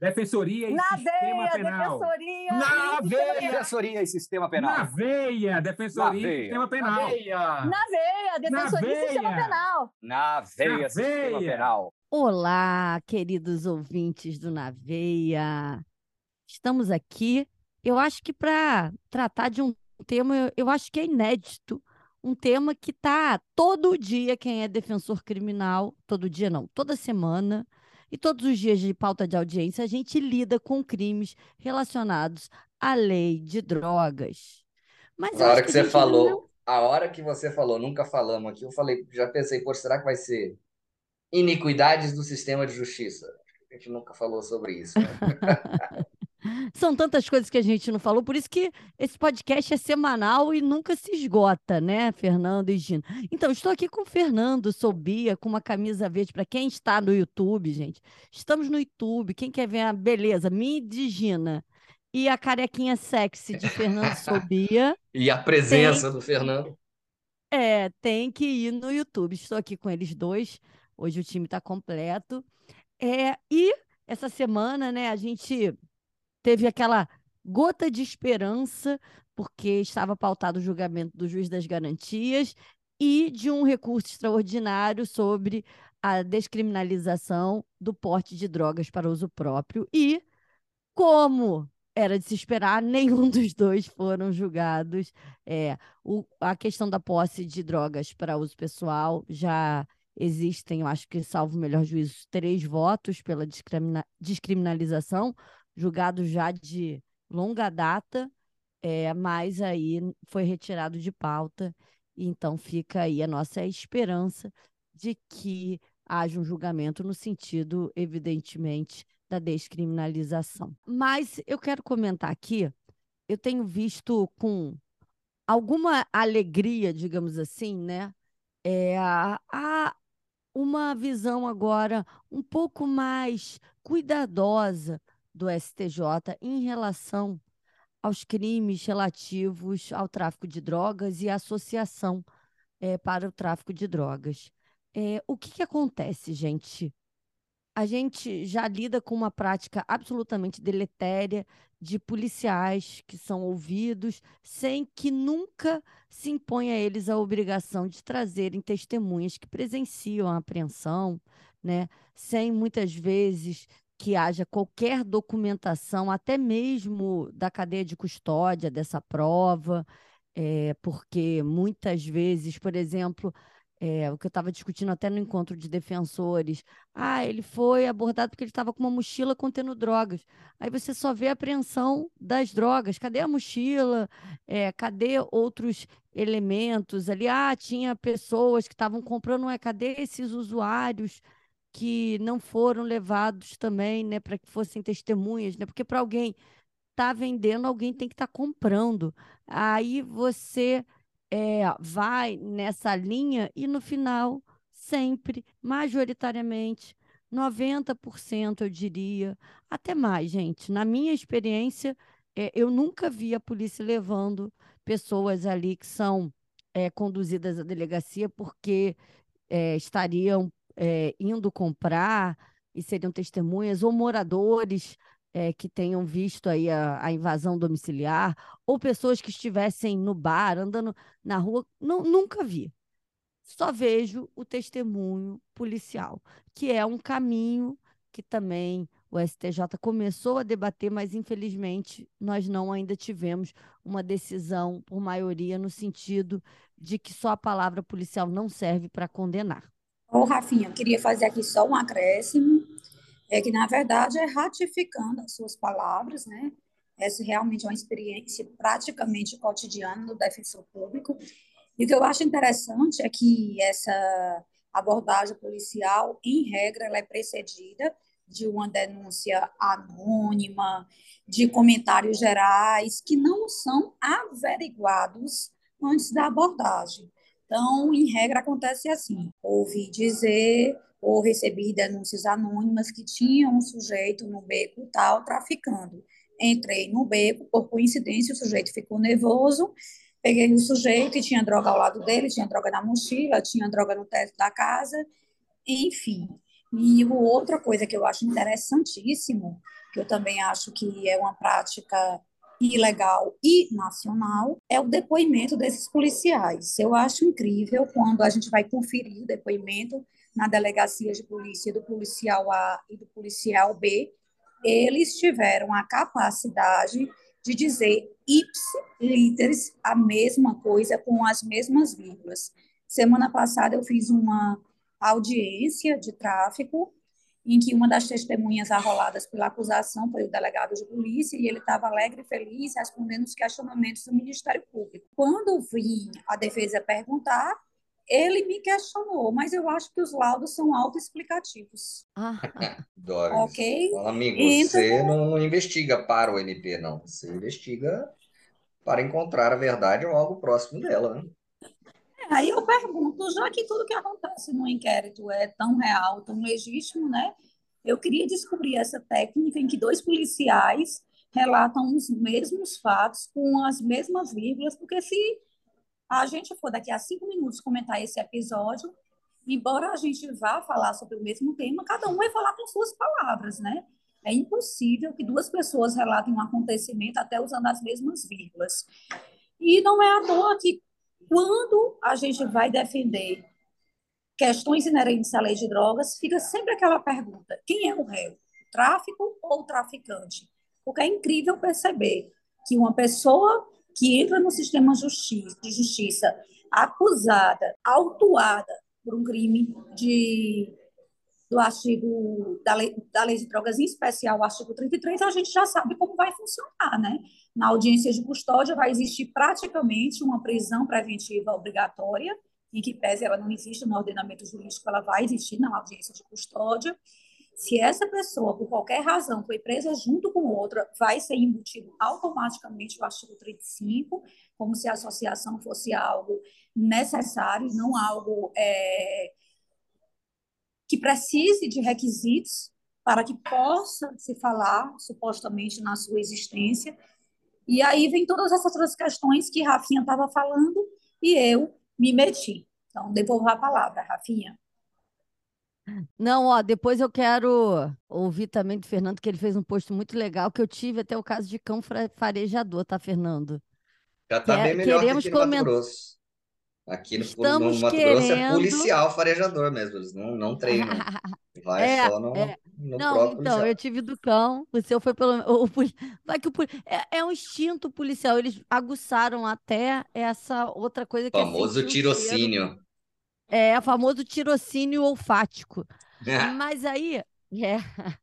Defensoria e Na Sistema veia, Penal. defensoria. Na e veia. Defensoria e Sistema Penal. Na veia! Defensoria Na e veia. Sistema Penal. Na veia, defensoria e sistema veia. penal. Na veia, Na Sistema veia. Penal. Olá, queridos ouvintes do Naveia. Estamos aqui, eu acho que para tratar de um tema, eu- eu acho que é inédito, um tema que tá todo dia quem é defensor criminal, todo dia não, toda semana, e todos os dias de pauta de audiência, a gente lida com crimes relacionados à lei de drogas. Mas A hora que a você gente não falou, a hora que você falou, nunca falamos aqui, eu falei, já pensei, pô, será que vai ser iniquidades do sistema de justiça? A gente nunca falou sobre isso. né? São tantas coisas que a gente não falou, por isso que esse podcast é semanal e nunca se esgota, né, Fernando e Gina? Então, estou aqui com o Fernando, sou Bia, com uma camisa verde. Para quem está no YouTube, gente, estamos no YouTube. Quem quer ver a beleza, minha e de Gina e a carequinha sexy de Fernando Sobia, E a presença do Fernando. é, tem que ir no YouTube. Estou aqui com eles dois. Hoje o time está completo. É, e essa semana, né, a gente teve aquela gota de esperança, porque estava pautado o julgamento do juiz das garantias e de um recurso extraordinário sobre a descriminalização do porte de drogas para uso próprio. E, como era de se esperar, nenhum dos dois foram julgados. É, o- a questão da posse de drogas para uso pessoal já existem, eu acho que, salvo o melhor juízo, três votos pela discrimina- descriminalização, julgados já de longa data, é, mas aí foi retirado de pauta. Então fica aí a nossa esperança de que haja um julgamento no sentido, evidentemente, da descriminalização. Mas eu quero comentar aqui, eu tenho visto com alguma alegria, digamos assim, né? É, a- uma visão agora um pouco mais cuidadosa do STJ em relação aos crimes relativos ao tráfico de drogas e associação eh, para o tráfico de drogas. Eh, o que que acontece, gente? A gente já lida com uma prática absolutamente deletéria de policiais que são ouvidos sem que nunca se imponha a eles a obrigação de trazerem testemunhas que presenciam a apreensão, né? Sem muitas vezes que haja qualquer documentação, até mesmo da cadeia de custódia dessa prova, eh, porque muitas vezes, por exemplo, eh, o que eu estava discutindo até no encontro de defensores, ah, ele foi abordado porque ele estava com uma mochila contendo drogas. Aí você só vê a apreensão das drogas. Cadê a mochila? Eh, cadê outros elementos ali? Ah, tinha pessoas que estavam comprando, ué, cadê esses usuários que não foram levados também, né, para que fossem testemunhas, né? Porque para alguém estar vendendo, alguém tem que estar comprando. Aí você eh, vai nessa linha e no final, sempre, majoritariamente, 90%, eu diria, até mais, gente. Na minha experiência, eh, eu nunca vi a polícia levando pessoas ali que são eh, conduzidas à delegacia porque eh, estariam eh, indo comprar e seriam testemunhas, ou moradores eh, que tenham visto aí a, a invasão domiciliar, ou pessoas que estivessem no bar, andando na rua. Nu- nunca vi. Só vejo o testemunho policial, que é um caminho que também o STJ começou a debater, mas infelizmente nós não ainda tivemos uma decisão por maioria no sentido de que só a palavra policial não serve para condenar. Ô, Rafinha, eu queria fazer aqui só um acréscimo, é que, na verdade, é ratificando as suas palavras, né? Essa realmente é uma experiência praticamente cotidiana do defensor público. E o que eu acho interessante é que essa abordagem policial, em regra, ela é precedida de uma denúncia anônima, de comentários gerais que não são averiguados antes da abordagem. Então, em regra, acontece assim: ouvi dizer ou recebi denúncias anônimas que tinha um sujeito no beco tal traficando. Entrei no beco, por coincidência, o sujeito ficou nervoso, peguei o sujeito e tinha droga ao lado dele, tinha droga na mochila, tinha droga no teto da casa, enfim. E outra coisa que eu acho interessantíssimo, que eu também acho que é uma prática ilegal e nacional, é o depoimento desses policiais. Eu acho incrível quando a gente vai conferir o depoimento na delegacia de polícia do policial A e do policial B, eles tiveram a capacidade de dizer ips literis a mesma coisa com as mesmas vírgulas. Semana passada eu fiz uma audiência de tráfico em que uma das testemunhas arroladas pela acusação foi o delegado de polícia e ele estava alegre e feliz respondendo os questionamentos do Ministério Público. Quando vi a defesa perguntar, ele me questionou, mas eu acho que os laudos são autoexplicativos. Ah, Doris. Ok? Amigo, Então- você não investiga para o NP, não. Você investiga para encontrar a verdade ou algo próximo dela, né? Aí eu pergunto, já que tudo que acontece no inquérito é tão real, tão legítimo, né? Eu queria descobrir essa técnica em que dois policiais relatam os mesmos fatos com as mesmas vírgulas, porque se a gente for daqui a cinco minutos comentar esse episódio, embora a gente vá falar sobre o mesmo tema, cada um vai falar com suas palavras, né? É impossível que duas pessoas relatem um acontecimento até usando as mesmas vírgulas. E não é à toa que quando a gente vai defender questões inerentes à lei de drogas, fica sempre aquela pergunta: quem é o réu? Tráfico ou traficante? Porque é incrível perceber que uma pessoa que entra no sistema de justiça acusada, autuada por um crime de do artigo da lei, da lei de drogas, em especial o artigo 33, a gente já sabe como vai funcionar, né? Na audiência de custódia vai existir praticamente uma prisão preventiva obrigatória, em que pese ela não existe no ordenamento jurídico, ela vai existir na audiência de custódia. Se essa pessoa, por qualquer razão, foi presa junto com outra, vai ser embutido automaticamente o artigo 35, como se a associação fosse algo necessário, não algo é, que precise de requisitos para que possa se falar supostamente na sua existência. E aí vem todas essas outras questões que Rafinha estava falando e eu me meti. Então, devolvo a palavra, Rafinha. Não, ó, depois eu quero ouvir também do Fernando, que ele fez um post muito legal, que eu tive até o caso de cão farejador, tá, Fernando? Já tá Quer- bem melhor que queremos aqui no Mato coment- Grosso. Aqui no, Estamos no Mato Grosso é querendo- policial farejador mesmo, eles não, não treinam. Vai É, só no, é. no Não, próprio então, policial. eu tive do cão, o seu foi pelo. O, poli- vai que o, é, é um instinto policial, eles aguçaram até essa outra coisa que é Famoso o cheiro. tirocínio. É, famoso tirocínio olfático. Mas aí, é.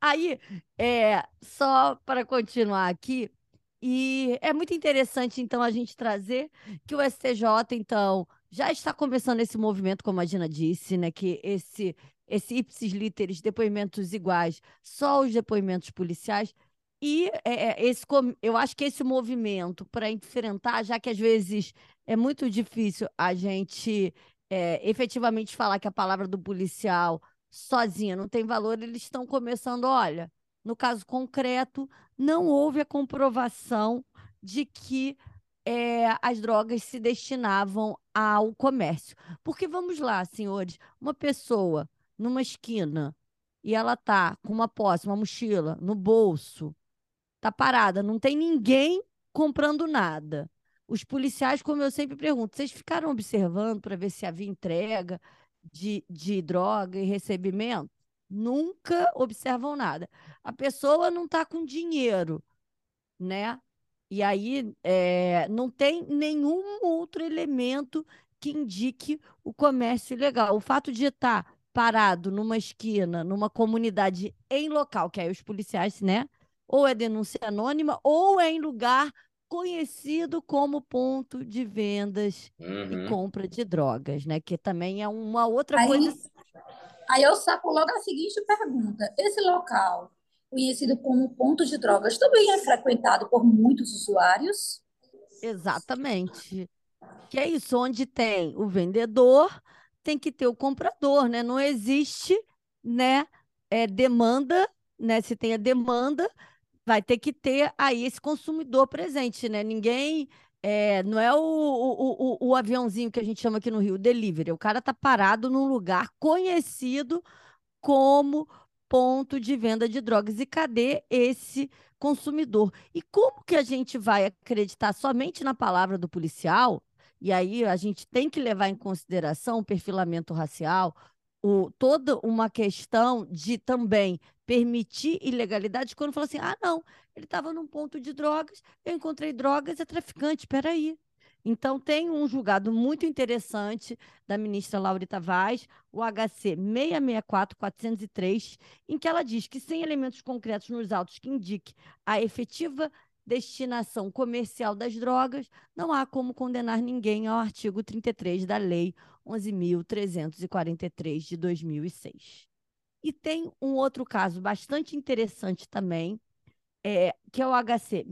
Aí, é, só para continuar aqui, e é muito interessante, então, a gente trazer que o STJ, então, já está começando esse movimento, como a Gina disse, né? Que esse, esse ipsis literis, depoimentos iguais, só os depoimentos policiais. E é, é, esse, eu acho que esse movimento para enfrentar, já que às vezes é muito difícil a gente é, efetivamente falar que a palavra do policial sozinha não tem valor, eles estão começando, olha, no caso concreto, não houve a comprovação de que é, as drogas se destinavam ao comércio. Porque vamos lá, senhores, uma pessoa numa esquina e ela tá com uma posse, uma mochila no bolso, tá parada, não tem ninguém comprando nada. Os policiais, como eu sempre pergunto, vocês ficaram observando para ver se havia entrega de, de droga e recebimento? Nunca observam nada. A pessoa não está com dinheiro, né? E aí é, não tem nenhum outro elemento que indique o comércio ilegal. O fato de estar parado numa esquina, numa comunidade em local, que aí os policiais, né? Ou é denúncia anônima, ou é em lugar conhecido como ponto de vendas e Uhum. compra de drogas, né? Que também é uma outra Aí, coisa. Aí eu saco logo a seguinte pergunta: esse local, conhecido como ponto de drogas, também é frequentado por muitos usuários? Exatamente. Que é isso, onde tem o vendedor, tem que ter o comprador, né? Não existe, né, é, demanda, né? Se tem a demanda, vai ter que ter aí esse consumidor presente, né? Ninguém é, não é o, o, o, o aviãozinho que a gente chama aqui no Rio, delivery. O cara tá parado num lugar conhecido como ponto de venda de drogas. E cadê esse consumidor? E como que a gente vai acreditar somente na palavra do policial? E aí a gente tem que levar em consideração o perfilamento racial, o, toda uma questão de também permitir ilegalidade quando fala assim: ah, não, ele estava num ponto de drogas, eu encontrei drogas, é traficante, espera aí. Então, tem um julgado muito interessante da ministra Laurita Vaz, o HC 664-403, em que ela diz que, sem elementos concretos nos autos que indique a efetiva destinação comercial das drogas, não há como condenar ninguém ao artigo 33 da Lei 11.343 de 2006. E tem um outro caso bastante interessante também, é, que é o HC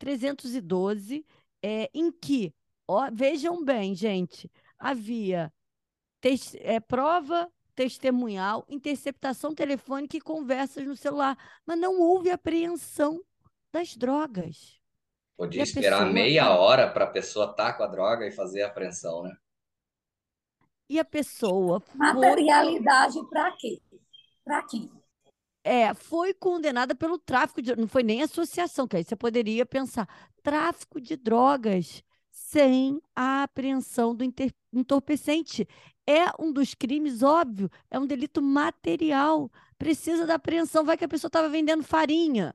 686-312, é, em que, ó, vejam bem, gente, havia é, prova testemunhal, interceptação telefônica e conversas no celular, mas não houve apreensão das drogas. Podia esperar pessoa... meia hora para a pessoa estar tá com a droga e fazer a apreensão, né? E a pessoa. Materialidade para quê? Para quem? É, foi condenada pelo tráfico de. Não foi nem associação, que aí você poderia pensar. Tráfico de drogas sem a apreensão do inter... entorpecente. É um dos crimes, óbvio, é um delito material. Precisa da apreensão. Vai que a pessoa estava vendendo farinha,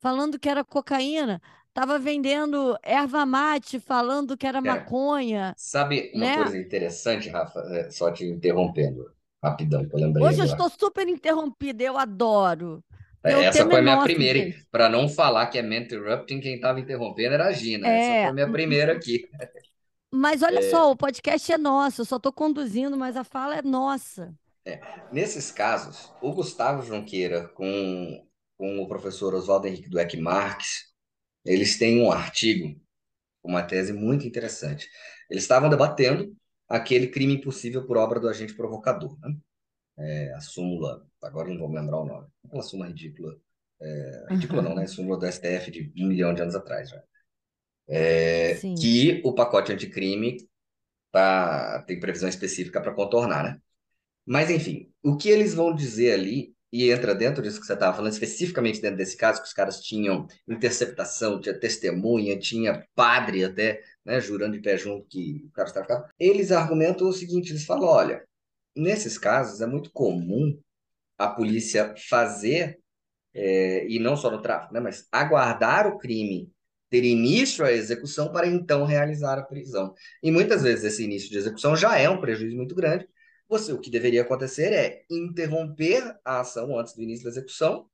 falando que era cocaína. Estava vendendo erva mate, falando que era é, maconha. Sabe uma né? coisa interessante, Rafa? É, só te interrompendo, rapidão, que eu lembrei. Hoje eu estou super interrompida, eu adoro. É, essa foi a minha primeira. Para não falar que é me interrupting, quem estava interrompendo era a Gina. É... Essa foi a minha primeira aqui. Mas olha é... só, o podcast é nosso, eu só estou conduzindo, mas a fala é nossa. É. Nesses casos, o Gustavo Junqueira com, com o professor Oswaldo Henrique Dueck Marques, eles têm um artigo, uma tese muito interessante. Eles estavam debatendo aquele crime impossível por obra do agente provocador, né? É, a súmula, agora não vou lembrar o nome, aquela súmula ridícula, é, ridícula não, né? Súmula do STF de um milhão de anos atrás, já. É, que o pacote anticrime tá, tem previsão específica para contornar, né? Mas, enfim, o que eles vão dizer ali e entra dentro disso que você estava falando, especificamente dentro desse caso, que os caras tinham interceptação, tinha testemunha, tinha padre até, né, jurando de pé junto que o cara estava. Eles argumentam o seguinte: eles falam, olha, nesses casos é muito comum a polícia fazer, é, e não só no tráfico, né, mas aguardar o crime ter início à execução para então realizar a prisão. E muitas vezes esse início de execução já é um prejuízo muito grande, você, o que deveria acontecer é interromper a ação antes do início da execução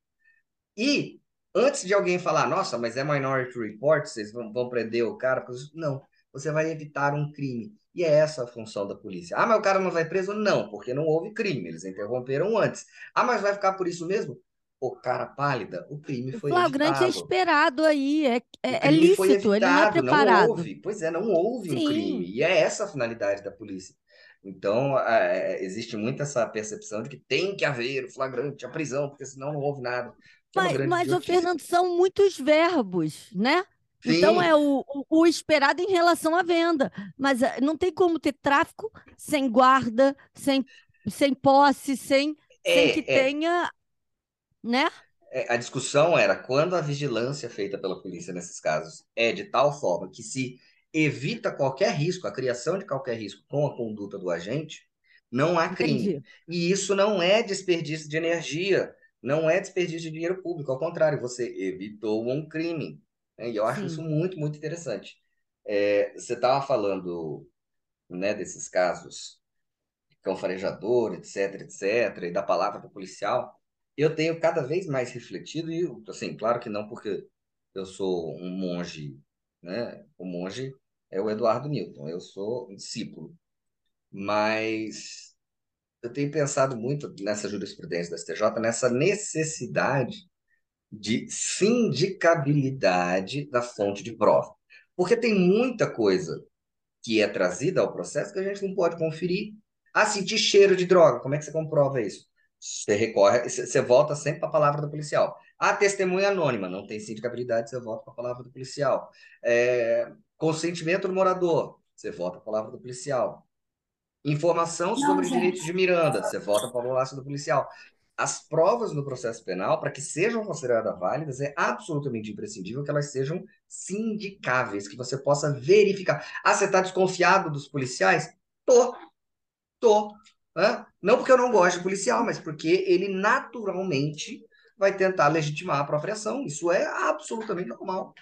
e antes de alguém falar, nossa, mas é Minority Report, vocês vão, vão prender o cara, não, você vai evitar um crime. E é essa a função da polícia. Ah, mas o cara não vai preso? Não, porque não houve crime, eles interromperam antes. Ah, mas vai ficar por isso mesmo? O cara pálida, o crime foi o flagrante é evitado. é esperado aí, é, é, é lícito, ele não é preparado. Não houve, pois é, não houve Sim. um crime. E é essa a finalidade da polícia. Então, é, existe muito essa percepção de que tem que haver o flagrante, a prisão, porque senão não houve nada. É mas, mas o Fernando, são muitos verbos, né? Então, Sim. Então é o, o, o, esperado em relação à venda. Mas eh, não tem como ter tráfico sem guarda, sem, sem posse, sem, é, sem que é. tenha. Né? É, a discussão era quando a vigilância feita pela polícia nesses casos é de tal forma que se evita qualquer risco, a criação de qualquer risco com a conduta do agente, não há crime. Entendi. E isso não é desperdício de energia, não é desperdício de dinheiro público, ao contrário, você evitou um crime. Né? E eu acho Sim. isso muito, muito interessante. É, você estava falando né, desses casos de cão farejador, etc, etc, e da palavra do policial. Eu tenho cada vez mais refletido, e assim, claro que não porque eu sou um monge né? O monge é o Eduardo Newton, eu sou um discípulo. Mas eu tenho pensado muito nessa jurisprudência da STJ, nessa necessidade de sindicabilidade da fonte de prova. Porque tem muita coisa que é trazida ao processo que a gente não pode conferir. Ah, sentir cheiro de droga, como é que você comprova isso? Você recorre, você volta sempre para a palavra do policial. Ah, testemunha anônima, não tem sindicabilidade, você volta para a palavra do policial. É, consentimento do morador, você volta para a palavra do policial. Informação sobre direitos de Miranda, você volta para a palavra do policial as provas no processo penal, para que sejam consideradas válidas, é absolutamente imprescindível que elas sejam sindicáveis, que você possa verificar. Ah, você está desconfiado dos policiais? Tô. Tô. Hã? Não porque eu não gosto de policial, mas porque ele naturalmente vai tentar legitimar a própria ação. Isso é absolutamente normal.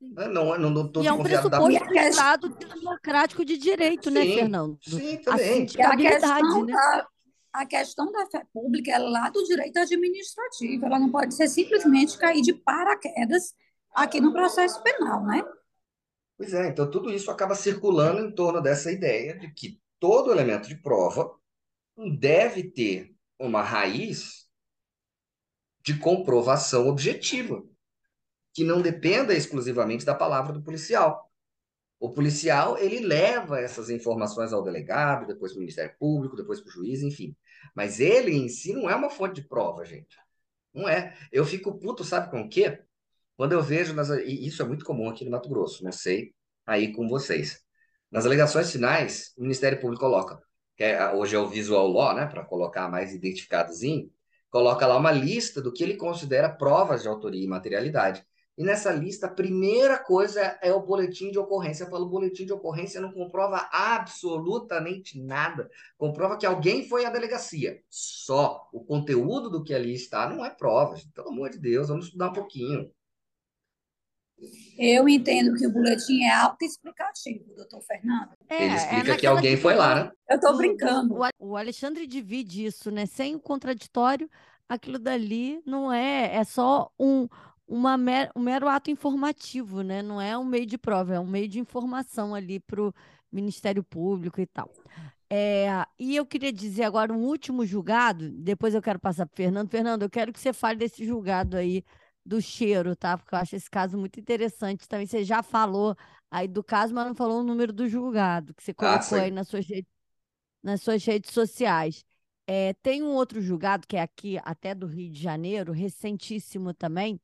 Não, não, não, E é um pressuposto do Estado democrático de direito, né, Sim, Fernando? Sim, A também. A sindicabilidade, questão, né? da, a questão da fé pública é lá do direito administrativo. Ela não pode ser simplesmente cair de paraquedas aqui no processo penal, né? Pois é, então tudo isso acaba circulando em torno dessa ideia de que todo elemento de prova deve ter uma raiz de comprovação objetiva, que não dependa exclusivamente da palavra do policial. O policial, ele leva essas informações ao delegado, depois para o Ministério Público, depois para o juiz, enfim. Mas ele em si não é uma fonte de prova, gente. Não é. Eu fico puto, sabe com o quê? Quando eu vejo, nas, e isso é muito comum aqui no Mato Grosso, não sei aí com vocês. Nas alegações finais, o Ministério Público coloca, que é, hoje é o visual law, né, para colocar mais identificadozinho, coloca lá uma lista do que ele considera provas de autoria e materialidade. E nessa lista, a primeira coisa é o boletim de ocorrência. Falo, boletim de ocorrência não comprova absolutamente nada. Comprova que alguém foi à delegacia. Só o conteúdo do que ali está não é prova. Pelo amor de Deus, vamos estudar um pouquinho. Eu entendo que o boletim é autoexplicativo, doutor Fernando. É, Ele é explica que naquela alguém foi lá, né? Eu estou do- brincando. do- o, o Alexandre divide isso, né? Sem o contraditório, aquilo dali não é, é só um, uma mer- um mero ato informativo, né? Não é um meio de prova, é um meio de informação ali para o Ministério Público e tal. É, e eu queria dizer agora um último julgado, depois eu quero passar para o Fernando. Fernando, eu quero que você fale desse julgado aí do cheiro, tá? Porque eu acho esse caso muito interessante. Também você já falou aí do caso, mas não falou o número do julgado, que você colocou sim. aí nas suas redes, nas suas redes sociais. É, tem um outro julgado que é aqui, até do Rio de Janeiro, recentíssimo também.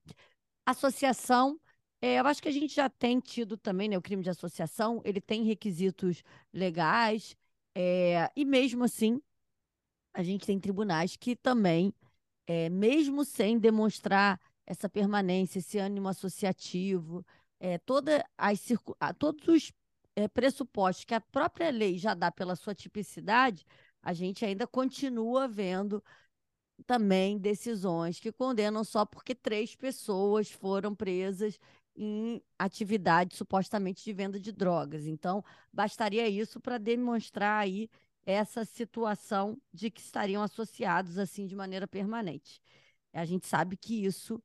Associação, é, eu acho que a gente já tem tido também, né? O crime de associação, ele tem requisitos legais, é, e mesmo assim, a gente tem tribunais que também, é, mesmo sem demonstrar essa permanência, esse ânimo associativo, é, toda as, todos os é, pressupostos que a própria lei já dá pela sua tipicidade, a gente ainda continua vendo também decisões que condenam só porque três pessoas foram presas em atividade supostamente de venda de drogas. Então, bastaria isso para demonstrar aí essa situação de que estariam associados assim de maneira permanente. A gente sabe que isso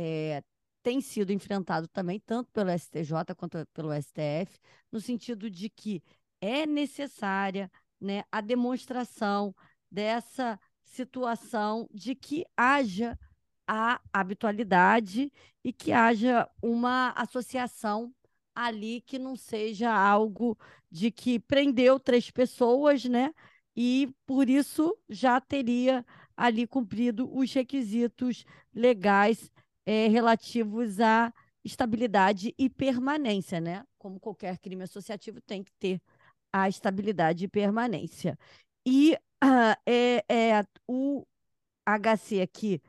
eh, tem sido enfrentado também tanto pelo STJ quanto pelo STF, no sentido de que é necessária né, a demonstração dessa situação de que haja a habitualidade e que haja uma associação ali que não seja algo de que prendeu três pessoas, né? E por isso já teria ali cumprido os requisitos legais eh, relativos à estabilidade e permanência, né? Como qualquer crime associativo tem que ter a estabilidade e permanência. E ah, é, é o HC aqui,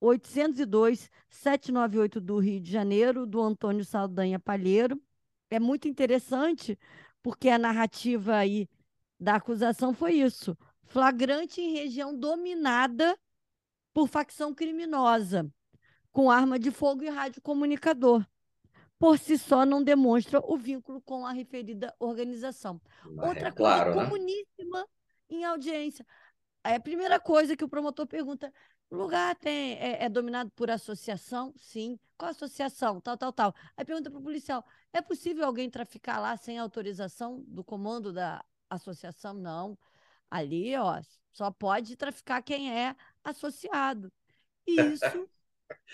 802-798 do Rio de Janeiro, do Antônio Saldanha Palheiro. É muito interessante, porque a narrativa aí da acusação foi isso: flagrante em região dominada por facção criminosa, com arma de fogo e radiocomunicador. Por si só, não demonstra o vínculo com a referida organização. Outra É coisa claro, né? comuníssima em audiência. É a primeira coisa que o promotor pergunta: o lugar tem, é, é dominado por associação? Sim. Qual associação? Tal, tal, tal. Aí pergunta para o policial: é possível alguém traficar lá sem autorização do comando da associação? Não. Ali, ó, só pode traficar quem é associado. E isso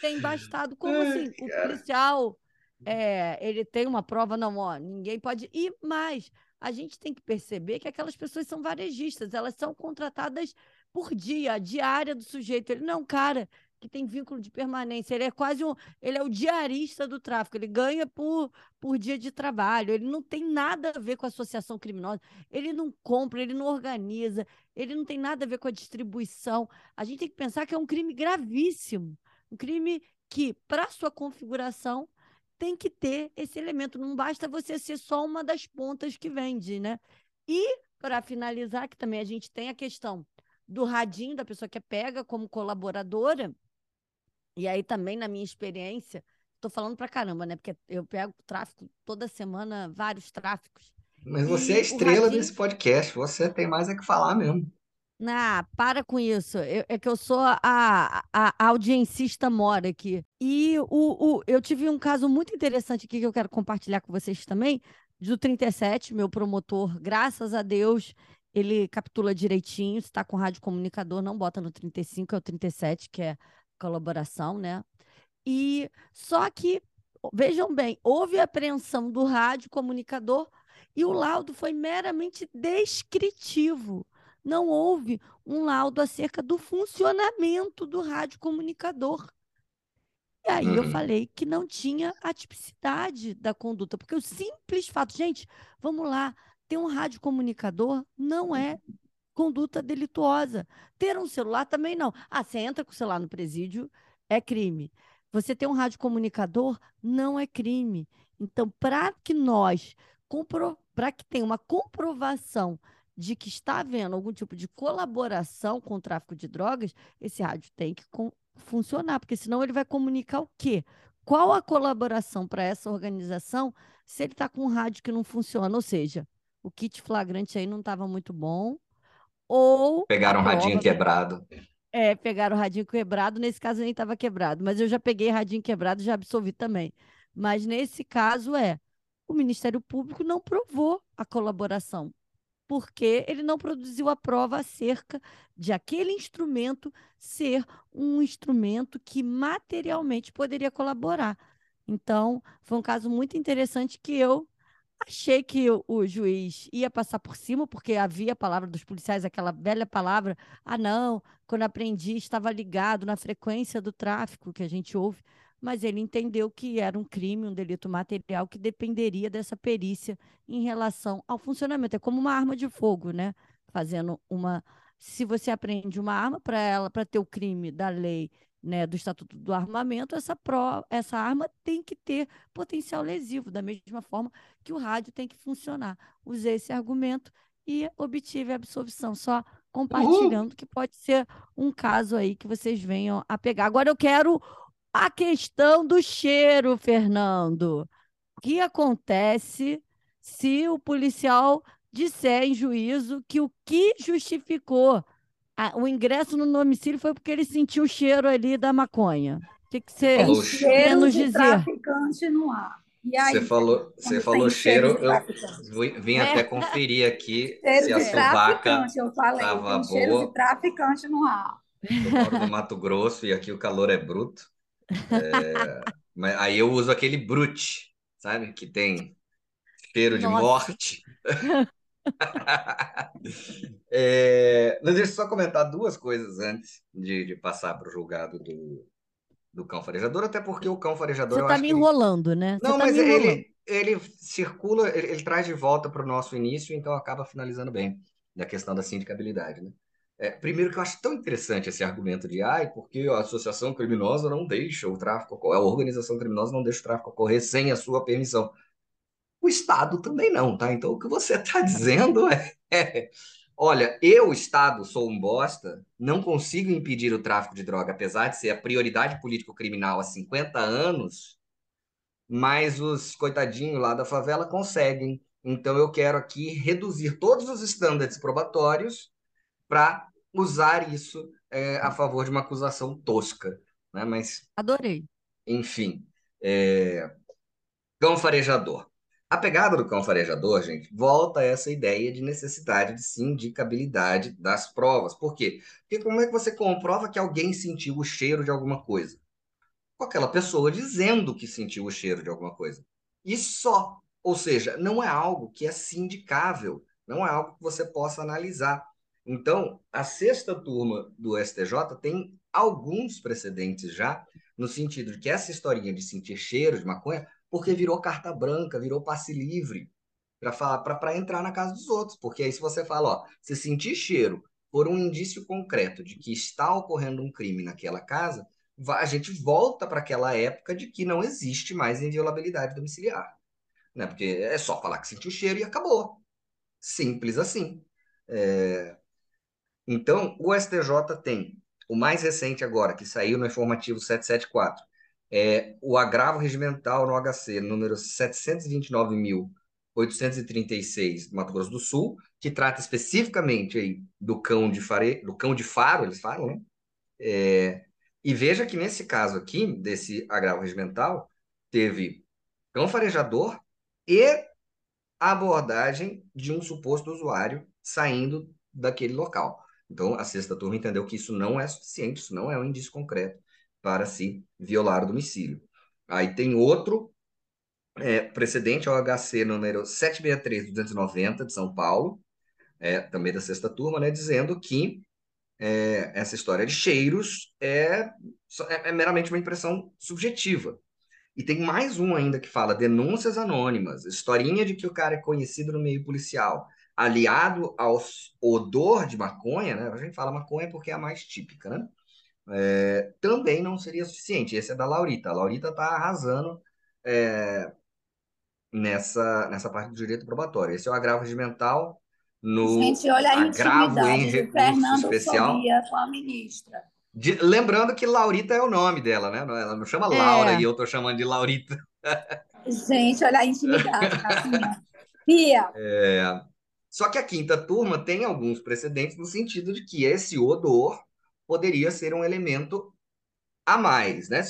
tem bastado. Como Ai, assim? O cara. policial, é, ele tem uma prova, não, ó, ninguém pode ir mais. A gente tem que perceber que aquelas pessoas são varejistas, elas são contratadas por dia, a diária do sujeito. Ele não é um cara que tem vínculo de permanência, ele é quase um, ele é o diarista do tráfico, ele ganha por, por dia de trabalho, ele não tem nada a ver com a associação criminosa, ele não compra, ele não organiza, ele não tem nada a ver com a distribuição. A gente tem que pensar que é um crime gravíssimo, um crime que, para sua configuração, tem que ter esse elemento. Não basta você ser só uma das pontas que vende, né? E, para finalizar, que também a gente tem a questão do radinho da pessoa que é pega como colaboradora. E aí também, na minha experiência, estou falando para caramba, né? Porque eu pego tráfico toda semana, vários tráficos. Mas você é a E o estrela radinho- desse podcast, você tem mais é que falar mesmo. Ah, para com isso. Eu- é que eu sou a, a, a audiencista mora aqui. E o, o, eu tive um caso muito interessante aqui que eu quero compartilhar com vocês também, do 37, meu promotor, graças a Deus, ele capitula direitinho, se está com rádio comunicador, não bota no 35, é o 37, que é colaboração, né? E só que, vejam bem, houve apreensão do rádio comunicador e o laudo foi meramente descritivo não houve um laudo acerca do funcionamento do rádio comunicador. E aí eu Uhum. falei que não tinha a tipicidade da conduta, porque o simples fato, gente, vamos lá, ter um rádio comunicador não é conduta delituosa. Ter um celular também não. Ah, você entra com o celular no presídio, é crime. Você ter um rádio comunicador não é crime. Então, para que nós compro... para que tenha uma comprovação de que está havendo algum tipo de colaboração com o tráfico de drogas, esse rádio tem que funcionar, porque senão ele vai comunicar o quê? Qual a colaboração para essa organização se ele está com um rádio que não funciona? Ou seja, o kit flagrante aí não estava muito bom, ou Pegaram um radinho quebrado. é, pegaram o radinho quebrado, nesse caso nem estava quebrado, mas eu já peguei radinho quebrado e já absolvi também. Mas nesse caso é, o Ministério Público não provou a colaboração, porque ele não produziu a prova acerca de aquele instrumento ser um instrumento que materialmente poderia colaborar. Então, foi um caso muito interessante que eu achei que o, juiz ia passar por cima, porque havia a palavra dos policiais, aquela velha palavra, ah, não, quando aprendi estava ligado na frequência do tráfico que a gente ouve, mas ele entendeu que era um crime, um delito material que dependeria dessa perícia em relação ao funcionamento. É como uma arma de fogo, né? Fazendo uma. Se você aprende uma arma para ela, para ter o crime da lei, né, do Estatuto do Armamento, essa, pro, essa arma tem que ter potencial lesivo, da mesma forma que o rádio tem que funcionar. Usei esse argumento e obtive a absolvição, só compartilhando que pode ser um caso aí que vocês venham a pegar. Agora eu quero a questão do cheiro, Fernando. O que acontece se o policial disser em juízo que o que justificou a- o ingresso no domicílio foi porque ele sentiu o cheiro ali da maconha? O que, que você Falou cheiro nos de dizer? traficante no ar. E aí, Você falou, você falou cheiro, eu vim vim É. até conferir aqui Cheiro se a sovaca. traficante, eu falei. tava Tem cheiro boa. de traficante no ar. Eu moro no Mato Grosso e aqui o calor é bruto. É, mas aí eu uso aquele brute, sabe? Que tem cheiro de Nossa. morte. É, mas deixa eu só comentar duas coisas antes de, de passar para o julgado do, do cão farejador, até porque o cão farejador Você está me que ele- enrolando, né? Você Não, tá mas enrolando. ele, ele circula, ele, ele traz de volta para o nosso início, então acaba finalizando bem da questão da sindicabilidade, né? É, primeiro que eu acho tão interessante esse argumento de ai, porque a associação criminosa não deixa o tráfico ocorrer, a organização criminosa não deixa o tráfico ocorrer sem a sua permissão. O Estado também não, tá? Então o que você está dizendo é, é, olha, eu, Estado, sou um bosta, não consigo impedir o tráfico de droga, apesar de ser a prioridade político-criminal há 50 anos, mas os coitadinhos lá da favela conseguem. Então eu quero aqui reduzir todos os estándares probatórios para usar isso é, a favor de uma acusação tosca, né? Mas Adorei. enfim, é... cão farejador. A pegada do cão farejador, gente, volta a essa ideia de necessidade de sindicabilidade das provas. Por quê? Porque como é que você comprova que alguém sentiu o cheiro de alguma coisa? com aquela pessoa dizendo que sentiu o cheiro de alguma coisa. E só. Ou seja, não é algo que é sindicável, não é algo que você possa analisar. Então, a sexta turma do STJ tem alguns precedentes já, no sentido de que essa historinha de sentir cheiro de maconha, porque virou carta branca, virou passe livre para entrar na casa dos outros, porque aí se você fala, ó, se sentir cheiro por um indício concreto de que está ocorrendo um crime naquela casa, a gente volta para aquela época de que não existe mais inviolabilidade domiciliar, né? Porque é só falar que sentiu cheiro e acabou, simples assim. É... Então, o STJ tem o mais recente agora, que saiu no informativo 774, é o agravo regimental no HC, número 729.836, do Mato Grosso do Sul, que trata especificamente aí do cão de, fare... do cão de faro, eles falam, né? É... E veja que nesse caso aqui, desse agravo regimental, teve cão farejador e abordagem de um suposto usuário saindo daquele local. Então, a sexta turma entendeu que isso não é suficiente, isso não é um indício concreto para se violar o domicílio. Aí tem outro é, precedente, o HC número 763-290 de São Paulo, é, também da sexta turma, né, dizendo que é, essa história de cheiros é, é, é meramente uma impressão subjetiva. E tem mais um ainda que fala denúncias anônimas, historinha de que o cara é conhecido no meio policial aliado ao odor de maconha, né? A gente fala maconha porque é a mais típica, né? É, também não seria suficiente. Esse é da Laurita. A Laurita está arrasando é, nessa, nessa parte do direito probatório. Esse é o agravo regimental no Gente, olha a agravo em recurso Fernando especial. Sobia com a ministra. De- lembrando que Laurita é o nome dela, né? Ela não chama É. Laura e eu tô chamando de Laurita. Gente, olha a intimidade, Cassinha. Pia, É, Só que a quinta turma tem alguns precedentes no sentido de que esse odor poderia ser um elemento a mais, né?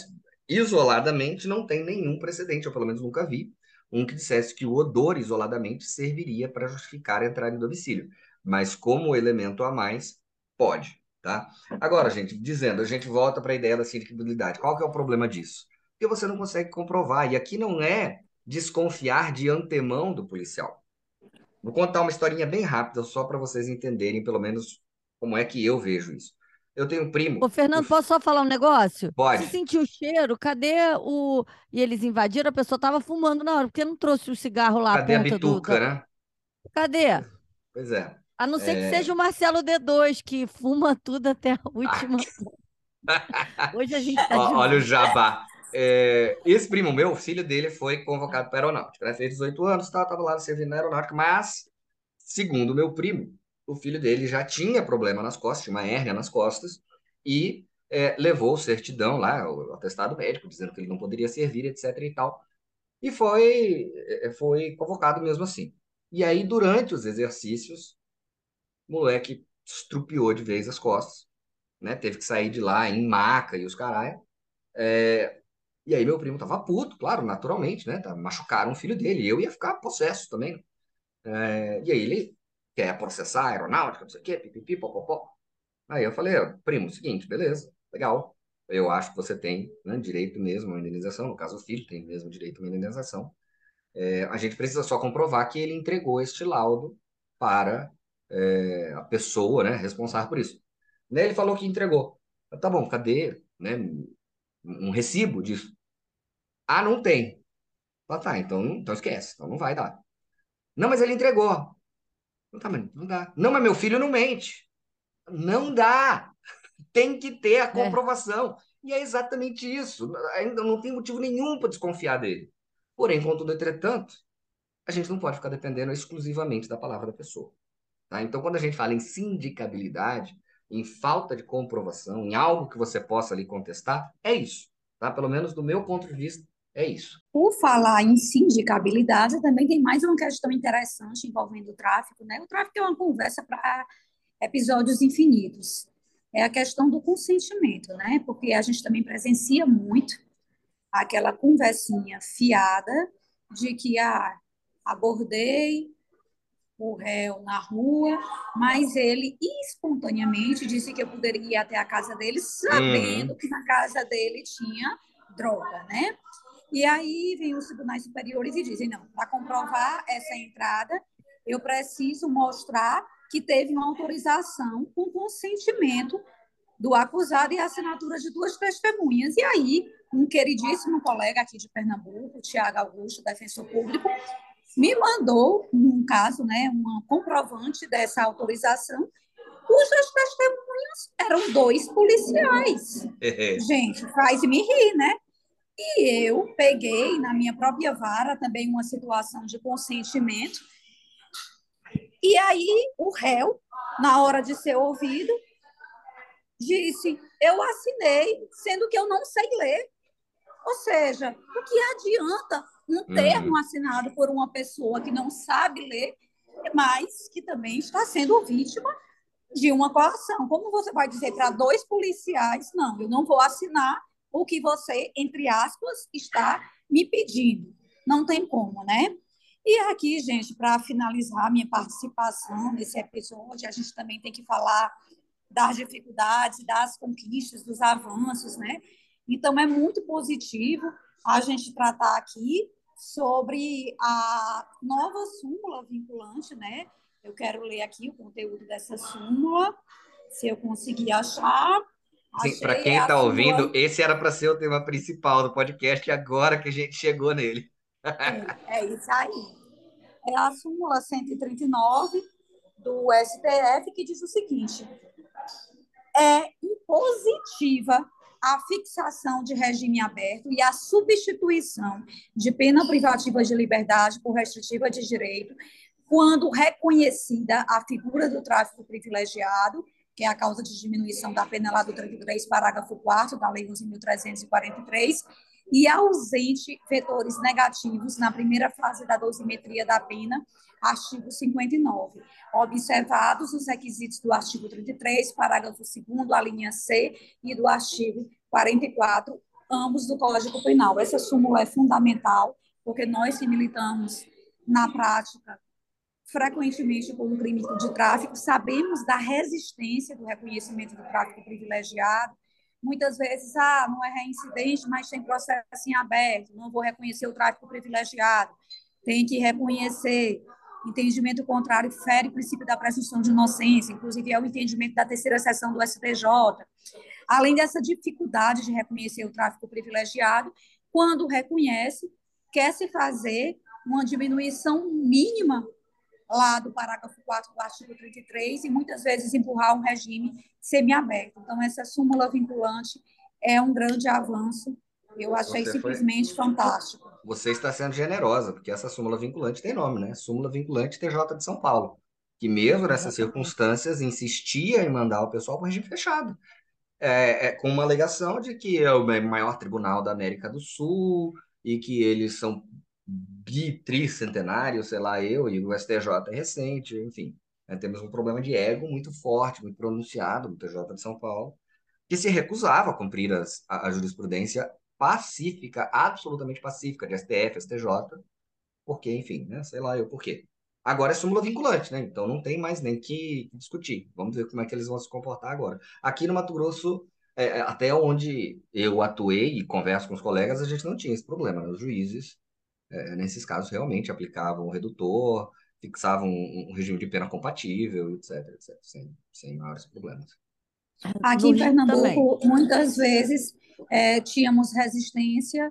Isoladamente não tem nenhum precedente, eu pelo menos nunca vi, um que dissesse que o odor isoladamente serviria para justificar a entrada em domicílio. Mas como elemento a mais, pode, tá? Agora, gente, dizendo, a gente volta para a ideia da sindicabilidade. Qual que é o problema disso? Porque você não consegue comprovar. E aqui não é desconfiar de antemão do policial. Vou contar uma historinha bem rápida, só para vocês entenderem, pelo menos, como é que eu vejo isso. Eu tenho um primo. Ô, Fernando, o- posso só falar um negócio? Pode. Se sentiu o cheiro, cadê o. E eles invadiram, a pessoa estava fumando na hora, porque não trouxe o cigarro lá, Cadê a a do. bituca, da- né? Cadê? Pois é. A não ser que É. seja o Marcelo D2, que fuma tudo até a última. Hoje a gente tá Ó, olha o jabá. É, esse primo meu, o filho dele foi convocado para a aeronáutica, né? Fez 18 anos, tá, tava lá servindo na aeronáutica, mas, segundo meu primo, o filho dele já tinha problema nas costas, tinha uma hérnia nas costas, e é, levou certidão lá, o atestado médico, dizendo que ele não poderia servir, etc e tal. E foi, é, foi convocado mesmo assim. E aí, durante os exercícios, o moleque estrupiou de vez as costas, né? Teve que sair de lá em maca e os caralho. É, e aí meu primo tava puto, claro, naturalmente, né? Tá- Machucaram o filho dele. Eu ia ficar possesso também. né? É, e aí ele quer processar a aeronáutica, não sei o quê, pipipi, popopó. Aí eu falei, primo, seguinte, beleza, legal. Eu acho que você tem né, direito mesmo uma indenização. No caso, o filho tem mesmo direito uma indenização. É, a gente precisa só comprovar que ele entregou este laudo para é, a pessoa, né, responsável por isso. Né, ele falou que entregou. Tá bom, cadê, né, um recibo disso? Ah, não tem. Ah, tá, então, então esquece, então não vai dar. Não, mas ele entregou. Não, tá, mas não dá. Não, mas meu filho não mente. Não dá. Tem que ter a comprovação. E é exatamente isso. Ainda não tem motivo nenhum para desconfiar dele. Porém, contudo, entretanto, a gente não pode ficar dependendo exclusivamente da palavra da pessoa. Tá? Então, quando a gente fala em sindicabilidade, em falta de comprovação, em algo que você possa ali contestar, é isso. Tá? Pelo menos do meu ponto de vista, é isso. Por falar em sindicabilidade, também tem mais uma questão interessante envolvendo o tráfico, né? O tráfico é uma conversa para episódios infinitos. É a questão do consentimento, né? Porque a gente também presencia muito aquela conversinha fiada de que ah, abordei o réu na rua, mas ele espontaneamente disse que eu poderia ir até a casa dele, sabendo Uhum. que na casa dele tinha droga, né? E aí vem os tribunais superiores e dizem, não, para comprovar essa entrada, eu preciso mostrar que teve uma autorização com consentimento do acusado e a assinatura de duas testemunhas. E aí, um queridíssimo colega aqui de Pernambuco, Tiago Augusto, defensor público, me mandou, num caso, né, uma comprovante dessa autorização, cujas testemunhas eram dois policiais. Gente, faz me rir, né? E eu peguei na minha própria vara também uma situação de consentimento. E aí o réu, na hora de ser ouvido, disse: Eu assinei, sendo que eu não sei ler. Ou seja, o que adianta um termo uhum. assinado por uma pessoa que não sabe ler, mas que também está sendo vítima de uma coação? Como você vai dizer para dois policiais: Não, eu não vou assinar o que você, entre aspas, está me pedindo? Não tem como, né? E aqui, gente, para finalizar minha participação nesse episódio, a gente também tem que falar das dificuldades, das conquistas, dos avanços, né? Então, é muito positivo a gente tratar aqui sobre a nova súmula vinculante, né? Eu quero ler aqui o conteúdo dessa súmula, se eu conseguir achar. Para quem está ouvindo, esse era para ser o tema principal do podcast, e agora que a gente chegou nele. é, é isso aí. É a súmula 139 do STF que diz o seguinte: é impositiva a fixação de regime aberto e a substituição de pena privativa de liberdade por restritiva de direito, quando reconhecida a figura do tráfico privilegiado, que é a causa de diminuição da pena lá do 33, parágrafo 4 da Lei 11.343, e ausente vetores negativos na primeira fase da dosimetria da pena, artigo 59, observados os requisitos do artigo 33, parágrafo 2 a linha C, e do artigo 44, ambos do Código Penal. Essa súmula é fundamental, porque nós que militamos na prática frequentemente com o crime de tráfico, sabemos da resistência do reconhecimento do tráfico privilegiado, muitas vezes, ah, não é reincidente, mas tem processo em aberto, não vou reconhecer o tráfico privilegiado, tem que reconhecer. Entendimento contrário fere o princípio da presunção de inocência, inclusive é o entendimento da terceira seção do STJ. Além dessa dificuldade de reconhecer o tráfico privilegiado, quando reconhece, quer se fazer uma diminuição mínima lá do parágrafo 4 do artigo 33 e muitas vezes empurrar um regime semiaberto. Então, essa súmula vinculante é um grande avanço. Eu achei Você simplesmente foi... fantástico. Você está sendo generosa, porque essa súmula vinculante tem nome, né? Súmula vinculante TJ de São Paulo, que mesmo nessas circunstâncias insistia em mandar o pessoal para o regime fechado. É, é, com uma alegação de que é o maior tribunal da América do Sul e que eles são bitricentenário, sei lá, eu, e o STJ é recente, enfim. Né, temos um problema de ego muito forte, muito pronunciado no TJ de São Paulo, que se recusava a cumprir as, a, a jurisprudência pacífica, absolutamente pacífica, de STF, STJ, porque, enfim, né, sei lá eu por quê. Agora é súmula vinculante, né? Então não tem mais nem que discutir. Vamos ver como é que eles vão se comportar agora. Aqui no Mato Grosso, é, é até onde eu atuei e converso com os colegas, a gente não tinha esse problema. Né? Os juízes é, nesses casos, realmente aplicavam o redutor, fixavam um, um regime de pena compatível, etc, etc sem, sem maiores problemas. Aqui em Pernambuco, também. muitas vezes é, tínhamos resistência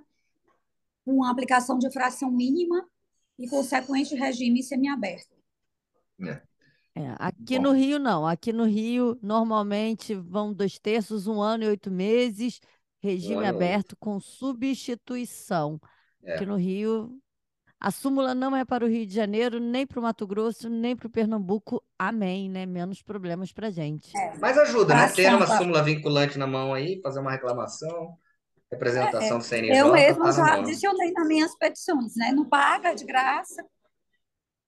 com a aplicação de fração mínima e consequente regime semiaberto. É. É, aqui Bom. no Rio, não. Aqui no Rio, normalmente vão dois terços, um ano e oito meses, regime aberto com substituição. É. Aqui no Rio, a súmula não é para o Rio de Janeiro, nem para o Mato Grosso, nem para o Pernambuco. Amém, né? Menos problemas para gente. É. Mas ajuda, né? Ter uma súmula vinculante na mão aí, fazer uma reclamação, representação é, do CNJ. Eu mesmo tá já adicionei nas minhas petições, né? Não paga, de graça.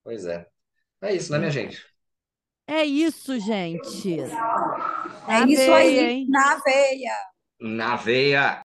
Pois é. É isso, né, minha gente? É isso, gente. É isso aí, hein? na veia. Na veia.